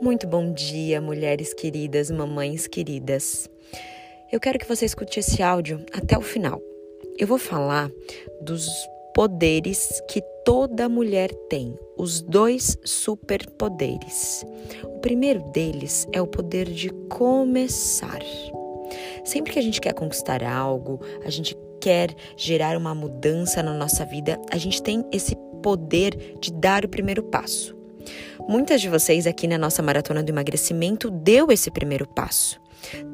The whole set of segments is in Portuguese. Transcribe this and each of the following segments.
Muito bom dia, mulheres queridas, mamães queridas. Eu quero que você escute esse áudio até o final. Eu vou falar dos poderes que toda mulher tem, os dois superpoderes. O primeiro deles é o poder de começar. Sempre que a gente quer conquistar algo, a gente quer gerar uma mudança na nossa vida, a gente tem esse poder de dar o primeiro passo. Muitas de vocês aqui na nossa maratona do emagrecimento deu esse primeiro passo.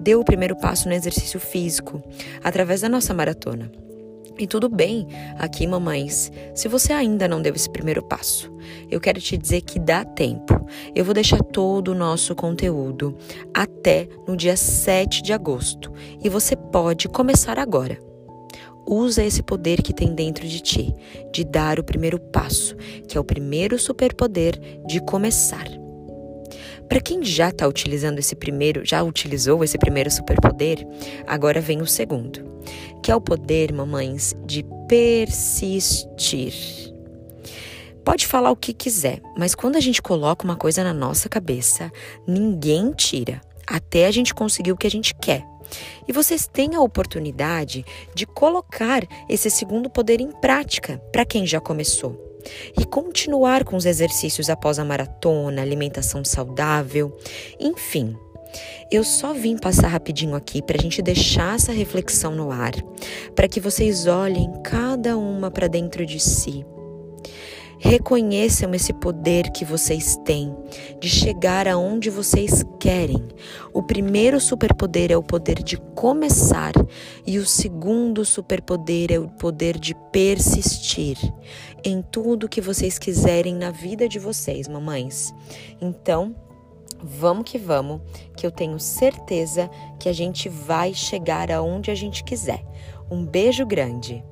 Deu o primeiro passo no exercício físico, através da nossa maratona. E tudo bem aqui, mamães, se você ainda não deu esse primeiro passo. Eu quero te dizer que dá tempo. Eu vou deixar todo o nosso conteúdo até no dia 7 de agosto e você pode começar agora. Usa esse poder que tem dentro de ti, de dar o primeiro passo, que é o primeiro superpoder de começar. Para quem já está utilizando esse primeiro, já utilizou esse primeiro superpoder, agora vem o segundo, que é o poder, mamães, de persistir. Pode falar o que quiser, mas quando a gente coloca uma coisa na nossa cabeça, ninguém tira, até a gente conseguir o que a gente quer. E vocês têm a oportunidade de colocar esse segundo poder em prática para quem já começou. E continuar com os exercícios após a maratona, alimentação saudável, enfim. Eu só vim passar rapidinho aqui para a gente deixar essa reflexão no ar, para que vocês olhem cada uma para dentro de si Reconheçam esse poder que vocês têm de chegar aonde vocês querem. O primeiro superpoder é o poder de começar e o segundo superpoder é o poder de persistir em tudo que vocês quiserem na vida de vocês, mamães. Então, vamos que vamos, que eu tenho certeza que a gente vai chegar aonde a gente quiser. Um beijo grande.